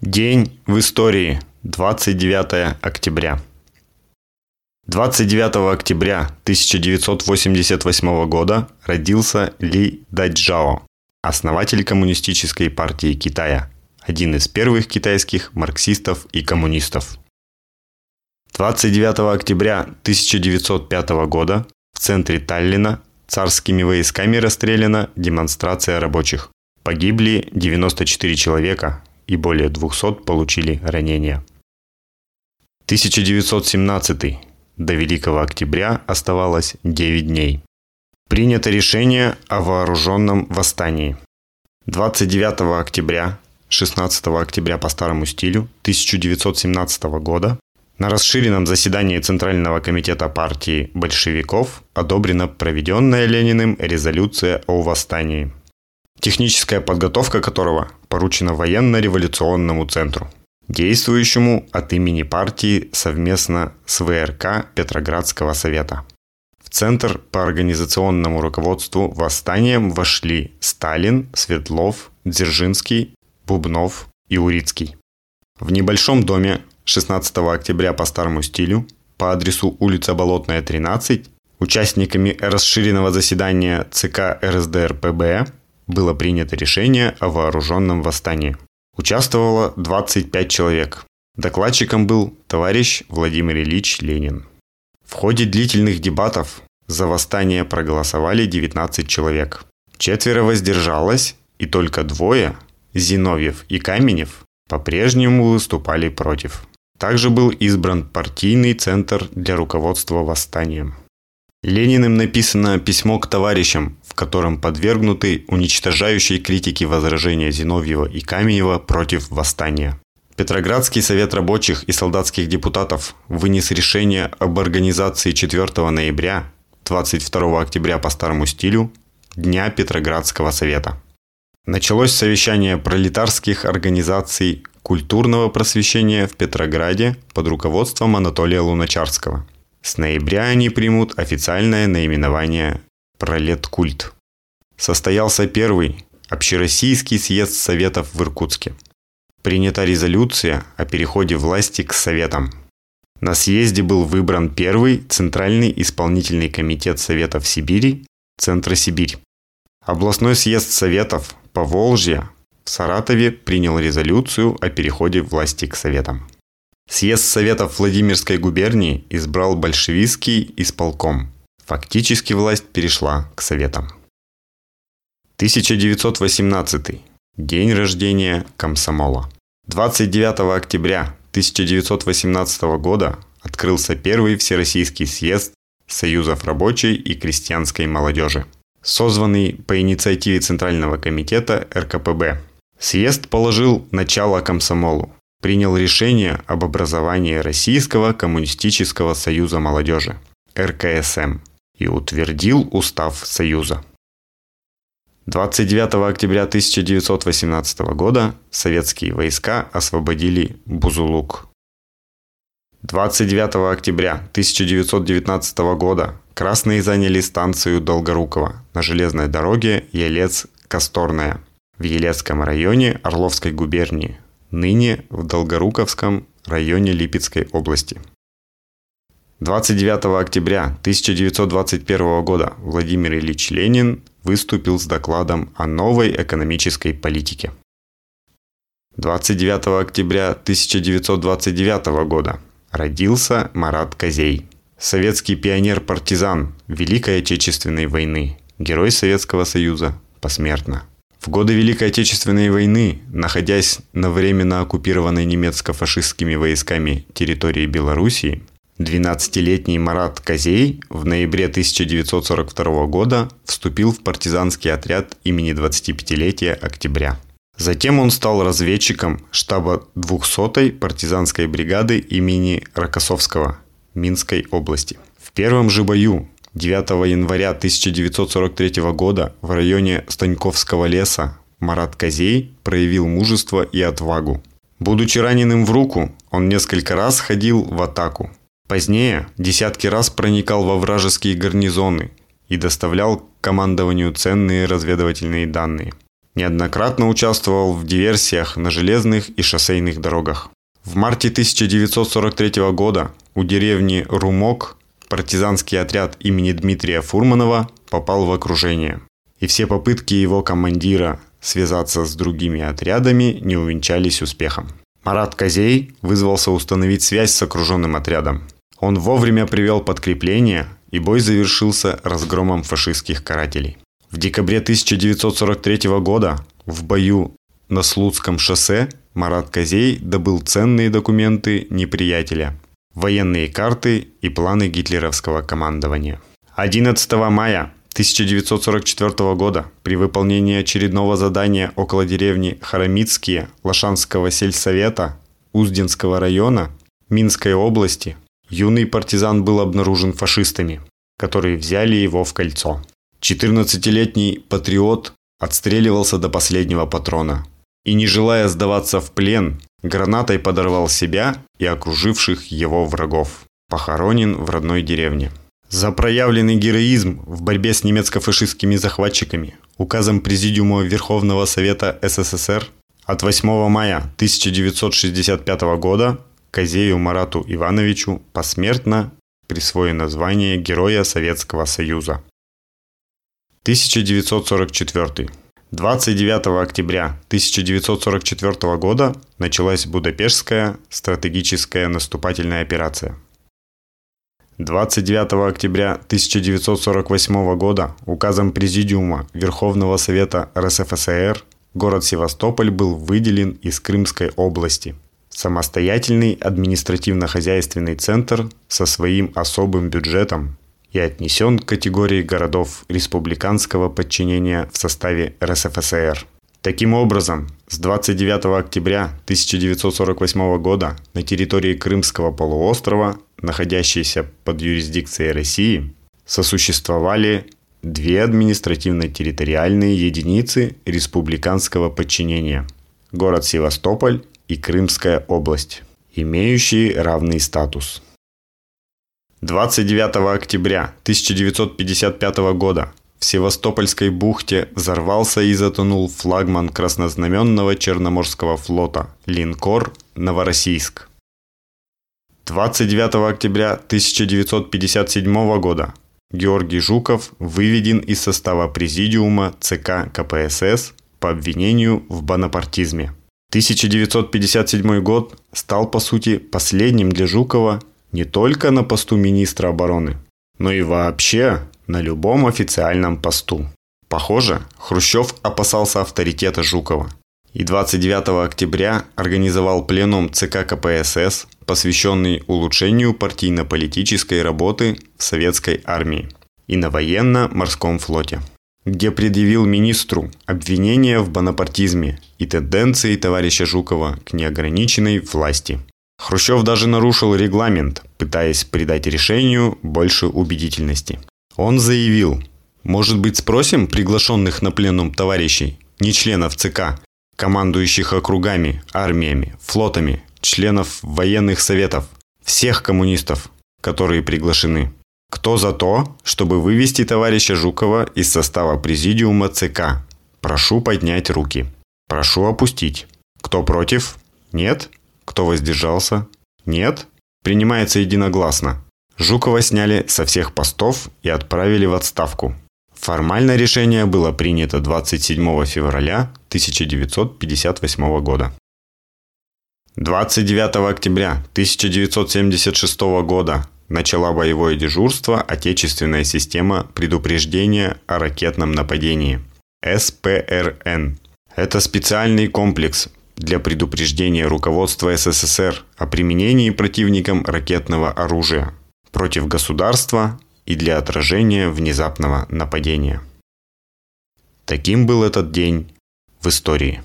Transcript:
День в истории. 29 октября. 29 октября 1988 года родился Ли Даджао, основатель Коммунистической партии Китая, один из первых китайских марксистов и коммунистов. 29 октября 1905 года в центре Таллина царскими войсками расстреляна демонстрация рабочих. Погибли 94 человека и более 200 получили ранения. 1917. До Великого Октября оставалось 9 дней. Принято решение о вооруженном восстании. 29 октября, 16 октября по старому стилю 1917 года на расширенном заседании Центрального комитета партии большевиков одобрена проведенная Лениным резолюция о восстании, техническая подготовка которого поручена военно-революционному центру, действующему от имени партии совместно с ВРК Петроградского совета. В Центр по организационному руководству восстанием вошли Сталин, Светлов, Дзержинский, Бубнов и Урицкий. В небольшом доме 16 октября по старому стилю по адресу улица Болотная, 13 участниками расширенного заседания ЦК РСДРПБ было принято решение о вооруженном восстании. Участвовало 25 человек. Докладчиком был товарищ Владимир Ильич Ленин. В ходе длительных дебатов за восстание проголосовали 19 человек. Четверо воздержалось, и только двое, Зиновьев и Каменев, по-прежнему выступали против. Также был избран партийный центр для руководства восстанием. Лениным написано письмо к товарищам, в котором подвергнуты уничтожающей критике возражения Зиновьева и Каменева против восстания. Петроградский совет рабочих и солдатских депутатов вынес решение об организации 4 ноября, 22 октября по старому стилю, Дня Петроградского совета. Началось совещание пролетарских организаций культурного просвещения в Петрограде под руководством Анатолия Луначарского. С ноября они примут официальное наименование «Пролеткульт». Состоялся первый общероссийский съезд Советов в Иркутске. Принята резолюция о переходе власти к Советам. На съезде был выбран первый Центральный исполнительный комитет Советов Сибири Центра Сибирь. Областной съезд Советов Поволжья в Саратове принял резолюцию о переходе власти к Советам. Съезд Советов Владимирской губернии избрал большевистский исполком. Фактически власть перешла к Советам. 1918. День рождения комсомола. 29 октября 1918 года открылся первый Всероссийский съезд Союзов рабочей и крестьянской молодежи, созванный по инициативе Центрального комитета РКПБ Съезд положил начало комсомолу, принял решение об образовании Российского коммунистического союза молодежи, РКСМ, и утвердил устав Союза. 29 октября 1918 года советские войска освободили Бузулук. 29 октября 1919 года красные заняли станцию Долгорукова на железной дороге Елец-Косторная – в Елецком районе Орловской губернии, ныне в Долгоруковском районе Липецкой области. 29 октября 1921 года Владимир Ильич Ленин выступил с докладом о новой экономической политике. 29 октября 1929 года родился Марат Козей, советский пионер-партизан Великой Отечественной войны, герой Советского Союза, посмертно. В годы Великой Отечественной войны, находясь на временно оккупированной немецко-фашистскими войсками территории Белоруссии, 12-летний Марат Козей в ноябре 1942 года вступил в партизанский отряд имени 25-летия октября. Затем он стал разведчиком штаба 200-й партизанской бригады имени Рокоссовского Минской области. В первом же бою 9 января 1943 года в районе Станьковского леса Марат Козей проявил мужество и отвагу. Будучи раненым в руку, он несколько раз ходил в атаку. Позднее десятки раз проникал во вражеские гарнизоны и доставлял командованию ценные разведывательные данные. Неоднократно участвовал в диверсиях на железных и шоссейных дорогах. В марте 1943 года у деревни Румок партизанский отряд имени Дмитрия Фурманова попал в окружение. И все попытки его командира связаться с другими отрядами не увенчались успехом. Марат Козей вызвался установить связь с окруженным отрядом. Он вовремя привел подкрепление, и бой завершился разгромом фашистских карателей. В декабре 1943 года в бою на Слуцком шоссе Марат Козей добыл ценные документы неприятеля, военные карты и планы гитлеровского командования. 11 мая 1944 года при выполнении очередного задания около деревни Харамицкие Лошанского сельсовета Узденского района Минской области юный партизан был обнаружен фашистами, которые взяли его в кольцо. 14-летний патриот отстреливался до последнего патрона и, не желая сдаваться в плен, гранатой подорвал себя и окруживших его врагов. Похоронен в родной деревне. За проявленный героизм в борьбе с немецко-фашистскими захватчиками указом Президиума Верховного Совета СССР от 8 мая 1965 года Козею Марату Ивановичу посмертно присвоено звание Героя Советского Союза. 1944. 29 октября 1944 года началась Будапештская стратегическая наступательная операция. 29 октября 1948 года указом Президиума Верховного Совета РСФСР город Севастополь был выделен из Крымской области. Самостоятельный административно-хозяйственный центр со своим особым бюджетом и отнесен к категории городов республиканского подчинения в составе РСФСР. Таким образом, с 29 октября 1948 года на территории Крымского полуострова, находящейся под юрисдикцией России, сосуществовали две административно-территориальные единицы республиканского подчинения – город Севастополь и Крымская область, имеющие равный статус – 29 октября 1955 года в Севастопольской бухте взорвался и затонул флагман краснознаменного Черноморского флота линкор «Новороссийск». 29 октября 1957 года Георгий Жуков выведен из состава президиума ЦК КПСС по обвинению в бонапартизме. 1957 год стал по сути последним для Жукова не только на посту министра обороны, но и вообще на любом официальном посту. Похоже, Хрущев опасался авторитета Жукова и 29 октября организовал пленум ЦК КПСС, посвященный улучшению партийно-политической работы в советской армии и на военно-морском флоте, где предъявил министру обвинения в бонапартизме и тенденции товарища Жукова к неограниченной власти. Хрущев даже нарушил регламент, пытаясь придать решению больше убедительности. Он заявил, может быть спросим приглашенных на пленум товарищей, не членов ЦК, командующих округами, армиями, флотами, членов военных советов, всех коммунистов, которые приглашены. Кто за то, чтобы вывести товарища Жукова из состава президиума ЦК? Прошу поднять руки. Прошу опустить. Кто против? Нет? Кто воздержался? Нет? Принимается единогласно. Жукова сняли со всех постов и отправили в отставку. Формально решение было принято 27 февраля 1958 года. 29 октября 1976 года начала боевое дежурство Отечественная система предупреждения о ракетном нападении – СПРН. Это специальный комплекс, для предупреждения руководства СССР о применении противником ракетного оружия против государства и для отражения внезапного нападения. Таким был этот день в истории.